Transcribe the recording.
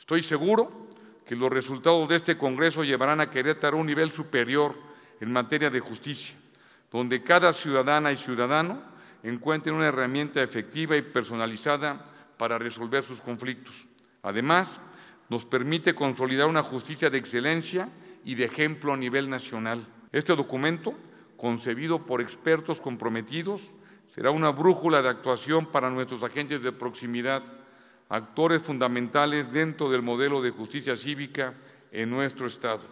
Estoy seguro que los resultados de este Congreso llevarán a Querétaro a un nivel superior en materia de justicia, donde cada ciudadana y ciudadano encuentren una herramienta efectiva y personalizada para resolver sus conflictos. Además, nos permite consolidar una justicia de excelencia y de ejemplo a nivel nacional. Este documento, concebido por expertos comprometidos, será una brújula de actuación para nuestros agentes de proximidad, actores fundamentales dentro del modelo de justicia cívica en nuestro Estado.